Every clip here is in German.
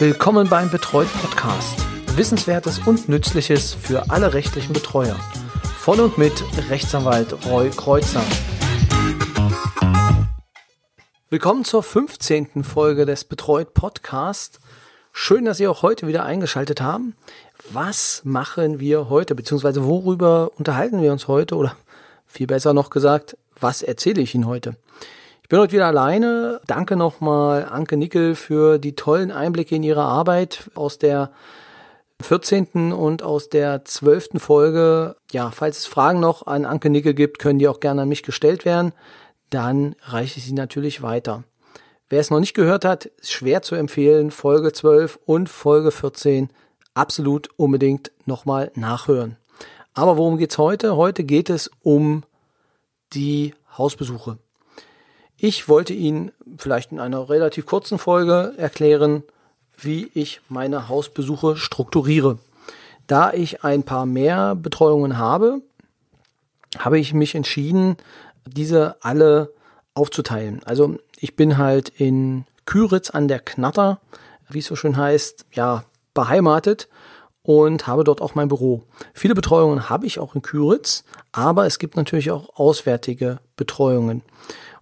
Willkommen beim Betreut Podcast. Wissenswertes und Nützliches für alle rechtlichen Betreuer. Von und mit Rechtsanwalt Roy Kreuzer. Willkommen zur 15. Folge des Betreut Podcast. Schön, dass Sie auch heute wieder eingeschaltet haben. Was machen wir heute, beziehungsweise worüber unterhalten wir uns heute oder viel besser noch gesagt, was erzähle ich Ihnen heute? Ich bin heute wieder alleine. Danke nochmal Anke Nickel für die tollen Einblicke in ihre Arbeit aus der 14. und aus der 12. Folge. Ja, falls es Fragen noch an Anke Nickel gibt, können die auch gerne an mich gestellt werden. Dann reiche ich sie natürlich weiter. Wer es noch nicht gehört hat, ist schwer zu empfehlen. Folge 12 und Folge 14 absolut unbedingt nochmal nachhören. Aber worum geht's heute? Heute geht es um die Hausbesuche. Ich wollte Ihnen vielleicht in einer relativ kurzen Folge erklären, wie ich meine Hausbesuche strukturiere. Da ich ein paar mehr Betreuungen habe, habe ich mich entschieden, diese alle aufzuteilen. Also ich bin halt in Küritz an der Knatter, wie es so schön heißt, ja, beheimatet und habe dort auch mein Büro. Viele Betreuungen habe ich auch in Küritz, aber es gibt natürlich auch auswärtige Betreuungen.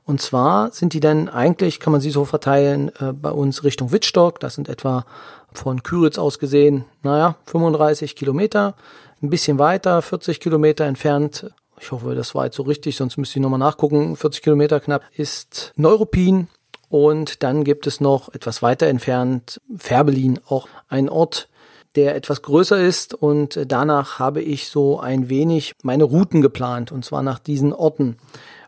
Und zwar sind die dann eigentlich, kann man sie so verteilen, äh, bei uns Richtung Wittstock. Das sind etwa von Küritz aus gesehen, naja, 35 Kilometer. Ein bisschen weiter, 40 Kilometer entfernt. Ich hoffe, das war jetzt so richtig, sonst müsste ich nochmal nachgucken. 40 Kilometer knapp ist Neuruppin. Und dann gibt es noch etwas weiter entfernt Färbelin, auch ein Ort, der etwas größer ist. Und danach habe ich so ein wenig meine Routen geplant, und zwar nach diesen Orten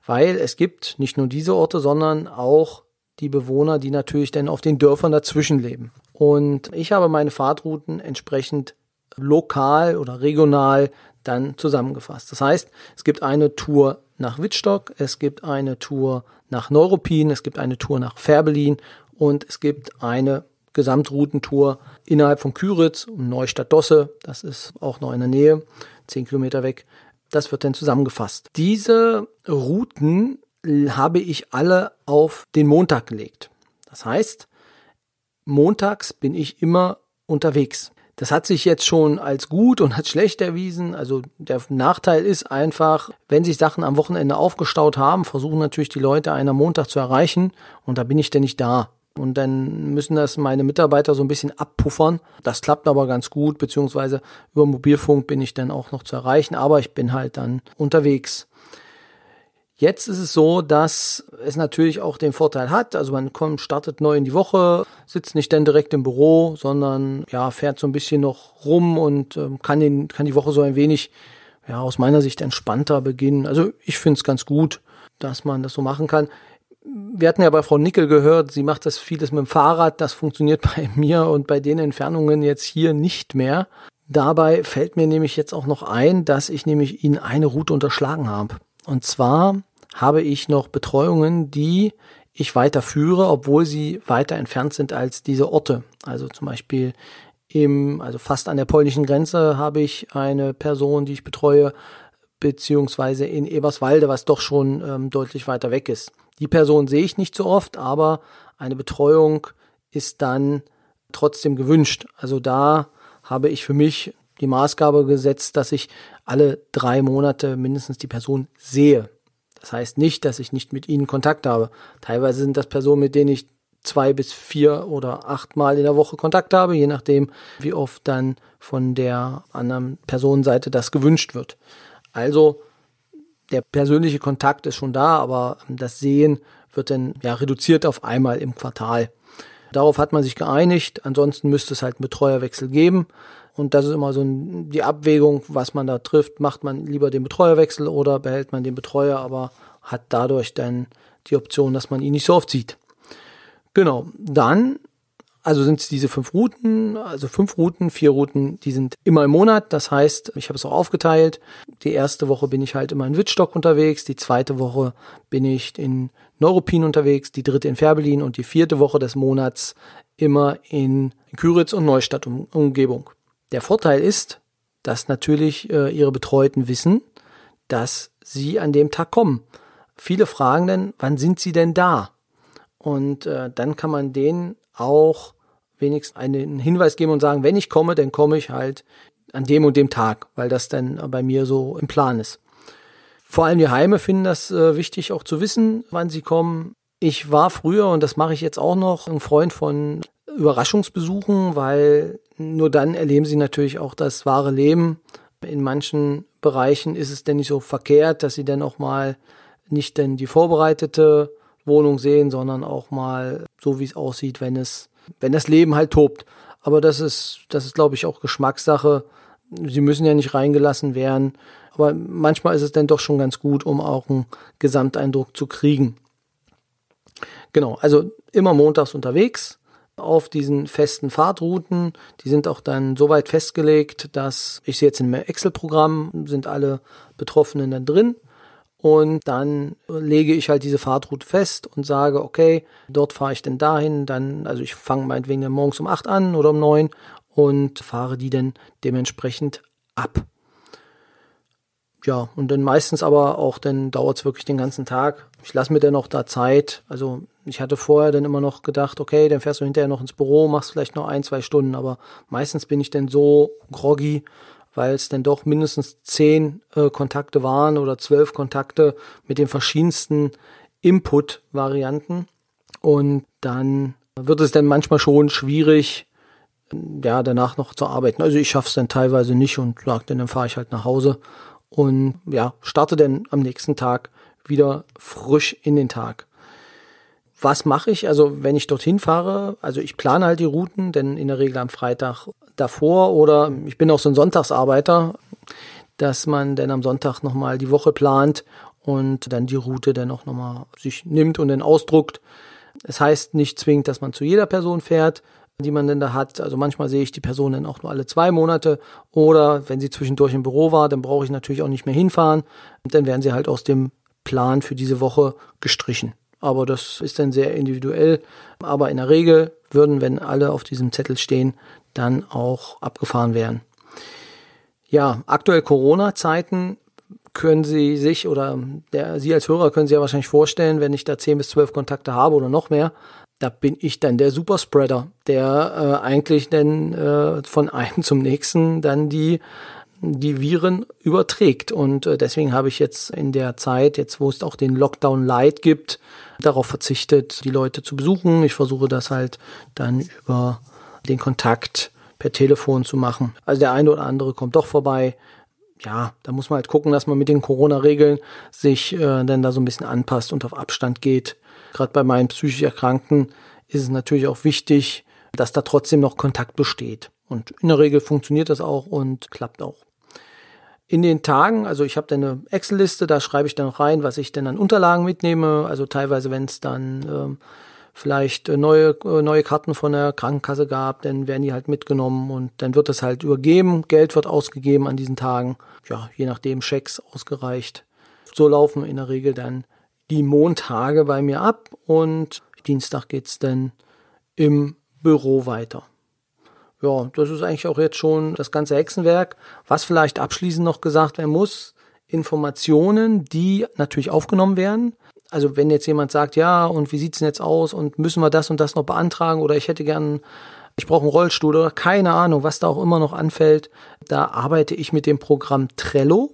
weil es gibt nicht nur diese Orte, sondern auch die Bewohner, die natürlich dann auf den Dörfern dazwischen leben. Und ich habe meine Fahrtrouten entsprechend lokal oder regional dann zusammengefasst. Das heißt, es gibt eine Tour nach Wittstock, es gibt eine Tour nach Neuruppin, es gibt eine Tour nach Färbelin und es gibt eine Gesamtroutentour innerhalb von Küritz und Neustadt-Dosse, das ist auch noch in der Nähe, zehn Kilometer weg, das wird dann zusammengefasst. Diese Routen habe ich alle auf den Montag gelegt. Das heißt, montags bin ich immer unterwegs. Das hat sich jetzt schon als gut und als schlecht erwiesen. Also der Nachteil ist einfach, wenn sich Sachen am Wochenende aufgestaut haben, versuchen natürlich die Leute einen Montag zu erreichen und da bin ich denn nicht da. Und dann müssen das meine Mitarbeiter so ein bisschen abpuffern. Das klappt aber ganz gut, beziehungsweise über Mobilfunk bin ich dann auch noch zu erreichen, aber ich bin halt dann unterwegs. Jetzt ist es so, dass es natürlich auch den Vorteil hat, also man kommt, startet neu in die Woche, sitzt nicht dann direkt im Büro, sondern ja, fährt so ein bisschen noch rum und äh, kann, den, kann die Woche so ein wenig, ja, aus meiner Sicht entspannter beginnen. Also ich finde es ganz gut, dass man das so machen kann wir hatten ja bei Frau Nickel gehört, sie macht das vieles mit dem Fahrrad. Das funktioniert bei mir und bei den Entfernungen jetzt hier nicht mehr. Dabei fällt mir nämlich jetzt auch noch ein, dass ich nämlich Ihnen eine Route unterschlagen habe. Und zwar habe ich noch Betreuungen, die ich weiterführe, obwohl sie weiter entfernt sind als diese Orte. Also zum Beispiel im, also fast an der polnischen Grenze habe ich eine Person, die ich betreue, beziehungsweise in Eberswalde, was doch schon ähm, deutlich weiter weg ist. Die Person sehe ich nicht so oft, aber eine Betreuung ist dann trotzdem gewünscht. Also da habe ich für mich die Maßgabe gesetzt, dass ich alle drei Monate mindestens die Person sehe. Das heißt nicht, dass ich nicht mit ihnen Kontakt habe. Teilweise sind das Personen, mit denen ich zwei bis vier oder acht Mal in der Woche Kontakt habe, je nachdem, wie oft dann von der anderen Personenseite das gewünscht wird. Also der persönliche Kontakt ist schon da, aber das Sehen wird dann ja reduziert auf einmal im Quartal. Darauf hat man sich geeinigt. Ansonsten müsste es halt einen Betreuerwechsel geben. Und das ist immer so die Abwägung, was man da trifft. Macht man lieber den Betreuerwechsel oder behält man den Betreuer, aber hat dadurch dann die Option, dass man ihn nicht so oft sieht. Genau. Dann also sind es diese fünf Routen, also fünf Routen, vier Routen, die sind immer im Monat. Das heißt, ich habe es auch aufgeteilt. Die erste Woche bin ich halt immer in Wittstock unterwegs, die zweite Woche bin ich in Neuruppin unterwegs, die dritte in Färbelin und die vierte Woche des Monats immer in Küritz und Neustadt Umgebung. Der Vorteil ist, dass natürlich äh, ihre Betreuten wissen, dass sie an dem Tag kommen. Viele fragen dann, wann sind sie denn da? Und äh, dann kann man denen auch wenigstens einen Hinweis geben und sagen, wenn ich komme, dann komme ich halt an dem und dem Tag, weil das dann bei mir so im Plan ist. Vor allem die Heime finden das äh, wichtig auch zu wissen, wann sie kommen. Ich war früher, und das mache ich jetzt auch noch, ein Freund von Überraschungsbesuchen, weil nur dann erleben sie natürlich auch das wahre Leben. In manchen Bereichen ist es denn nicht so verkehrt, dass sie dann auch mal nicht denn die vorbereitete Wohnung sehen, sondern auch mal so, wie es aussieht, wenn es, wenn das Leben halt tobt. Aber das ist, das ist, glaube ich, auch Geschmackssache. Sie müssen ja nicht reingelassen werden. Aber manchmal ist es dann doch schon ganz gut, um auch einen Gesamteindruck zu kriegen. Genau, also immer montags unterwegs auf diesen festen Fahrtrouten. Die sind auch dann so weit festgelegt, dass ich sehe jetzt im Excel-Programm, sind alle Betroffenen dann drin. Und dann lege ich halt diese Fahrtroute fest und sage, okay, dort fahre ich denn dahin. Dann, also ich fange meinetwegen morgens um acht an oder um neun und fahre die dann dementsprechend ab. Ja, und dann meistens aber auch, dann dauert es wirklich den ganzen Tag. Ich lasse mir dann auch da Zeit. Also ich hatte vorher dann immer noch gedacht, okay, dann fährst du hinterher noch ins Büro, machst vielleicht noch ein, zwei Stunden, aber meistens bin ich dann so groggy, weil es dann doch mindestens zehn äh, Kontakte waren oder zwölf Kontakte mit den verschiedensten Input-Varianten. Und dann wird es dann manchmal schon schwierig, ja, danach noch zu arbeiten. Also ich schaffe es dann teilweise nicht und sage dann, dann fahre ich halt nach Hause und ja, starte dann am nächsten Tag wieder frisch in den Tag. Was mache ich? Also wenn ich dorthin fahre, also ich plane halt die Routen, denn in der Regel am Freitag davor oder ich bin auch so ein Sonntagsarbeiter, dass man dann am Sonntag nochmal die Woche plant und dann die Route dann auch nochmal sich nimmt und dann ausdruckt. Es heißt nicht zwingend, dass man zu jeder Person fährt, die man denn da hat. Also manchmal sehe ich die Person dann auch nur alle zwei Monate oder wenn sie zwischendurch im Büro war, dann brauche ich natürlich auch nicht mehr hinfahren. Und dann werden sie halt aus dem Plan für diese Woche gestrichen. Aber das ist dann sehr individuell. Aber in der Regel würden, wenn alle auf diesem Zettel stehen, dann auch abgefahren werden. Ja, aktuell Corona-Zeiten können Sie sich oder der, Sie als Hörer können sich ja wahrscheinlich vorstellen, wenn ich da 10 bis 12 Kontakte habe oder noch mehr, da bin ich dann der Superspreader, der äh, eigentlich dann äh, von einem zum nächsten dann die die Viren überträgt. Und äh, deswegen habe ich jetzt in der Zeit, jetzt wo es auch den Lockdown Light gibt, darauf verzichtet, die Leute zu besuchen. Ich versuche das halt dann über den Kontakt per Telefon zu machen. Also der eine oder andere kommt doch vorbei. Ja, da muss man halt gucken, dass man mit den Corona-Regeln sich äh, dann da so ein bisschen anpasst und auf Abstand geht. Gerade bei meinen psychisch Erkrankten ist es natürlich auch wichtig, dass da trotzdem noch Kontakt besteht. Und in der Regel funktioniert das auch und klappt auch in den Tagen, also ich habe dann eine Excel-Liste, da schreibe ich dann rein, was ich denn an Unterlagen mitnehme. Also teilweise, wenn es dann ähm, vielleicht äh, neue, äh, neue Karten von der Krankenkasse gab, dann werden die halt mitgenommen und dann wird das halt übergeben. Geld wird ausgegeben an diesen Tagen. Ja, je nachdem Schecks ausgereicht. So laufen in der Regel dann die Montage bei mir ab und Dienstag geht's dann im Büro weiter ja, das ist eigentlich auch jetzt schon das ganze Hexenwerk. Was vielleicht abschließend noch gesagt werden muss, Informationen, die natürlich aufgenommen werden. Also wenn jetzt jemand sagt, ja, und wie sieht's denn jetzt aus und müssen wir das und das noch beantragen oder ich hätte gern, ich brauche einen Rollstuhl oder keine Ahnung, was da auch immer noch anfällt, da arbeite ich mit dem Programm Trello.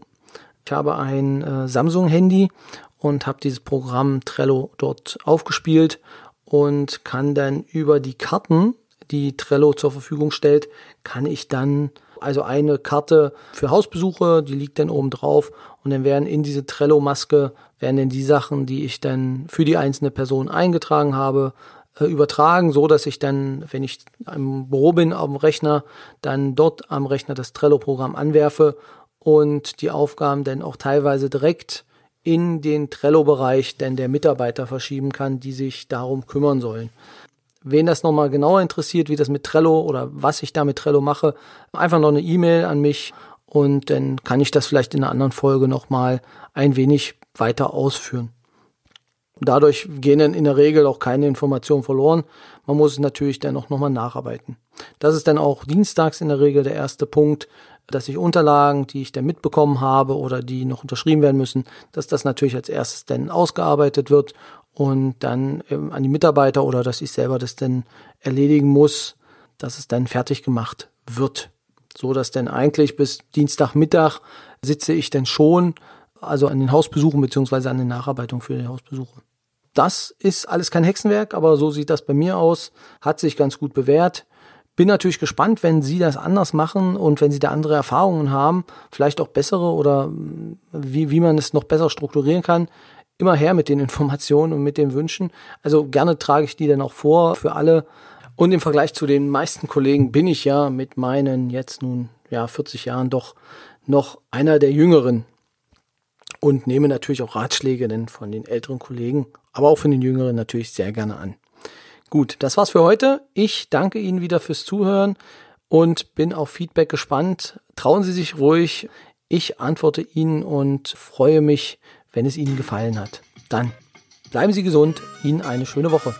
Ich habe ein äh, Samsung-Handy und habe dieses Programm Trello dort aufgespielt und kann dann über die Karten die Trello zur Verfügung stellt, kann ich dann also eine Karte für Hausbesuche, die liegt dann oben drauf und dann werden in diese Trello-Maske werden dann die Sachen, die ich dann für die einzelne Person eingetragen habe, äh, übertragen, so dass ich dann, wenn ich im Büro bin, auf dem Rechner, dann dort am Rechner das Trello-Programm anwerfe und die Aufgaben dann auch teilweise direkt in den Trello-Bereich denn der Mitarbeiter verschieben kann, die sich darum kümmern sollen. Wen das nochmal genauer interessiert, wie das mit Trello oder was ich da mit Trello mache, einfach noch eine E-Mail an mich und dann kann ich das vielleicht in einer anderen Folge nochmal ein wenig weiter ausführen. Dadurch gehen dann in der Regel auch keine Informationen verloren. Man muss es natürlich dann auch nochmal nacharbeiten. Das ist dann auch dienstags in der Regel der erste Punkt, dass ich Unterlagen, die ich dann mitbekommen habe oder die noch unterschrieben werden müssen, dass das natürlich als erstes dann ausgearbeitet wird und dann ähm, an die Mitarbeiter oder dass ich selber das dann erledigen muss. dass es dann fertig gemacht wird. So dass dann eigentlich bis Dienstagmittag sitze ich dann schon, also an den Hausbesuchen beziehungsweise an den Nacharbeitungen für die Hausbesuche. Das ist alles kein Hexenwerk, aber so sieht das bei mir aus. Hat sich ganz gut bewährt. Bin natürlich gespannt, wenn Sie das anders machen und wenn Sie da andere Erfahrungen haben, vielleicht auch bessere oder mm, wie, wie man es noch besser strukturieren kann. Immer her mit den Informationen und mit den Wünschen. Also gerne trage ich die dann auch vor für alle. Und im Vergleich zu den meisten Kollegen bin ich ja mit meinen jetzt nun ja 40 Jahren doch noch einer der Jüngeren und nehme natürlich auch Ratschläge denn von den älteren Kollegen, aber auch von den Jüngeren natürlich sehr gerne an. Gut, das war's für heute. Ich danke Ihnen wieder fürs Zuhören und bin auf Feedback gespannt. Trauen Sie sich ruhig. Ich antworte Ihnen und freue mich, wenn es Ihnen gefallen hat. Dann bleiben Sie gesund. Ihnen eine schöne Woche.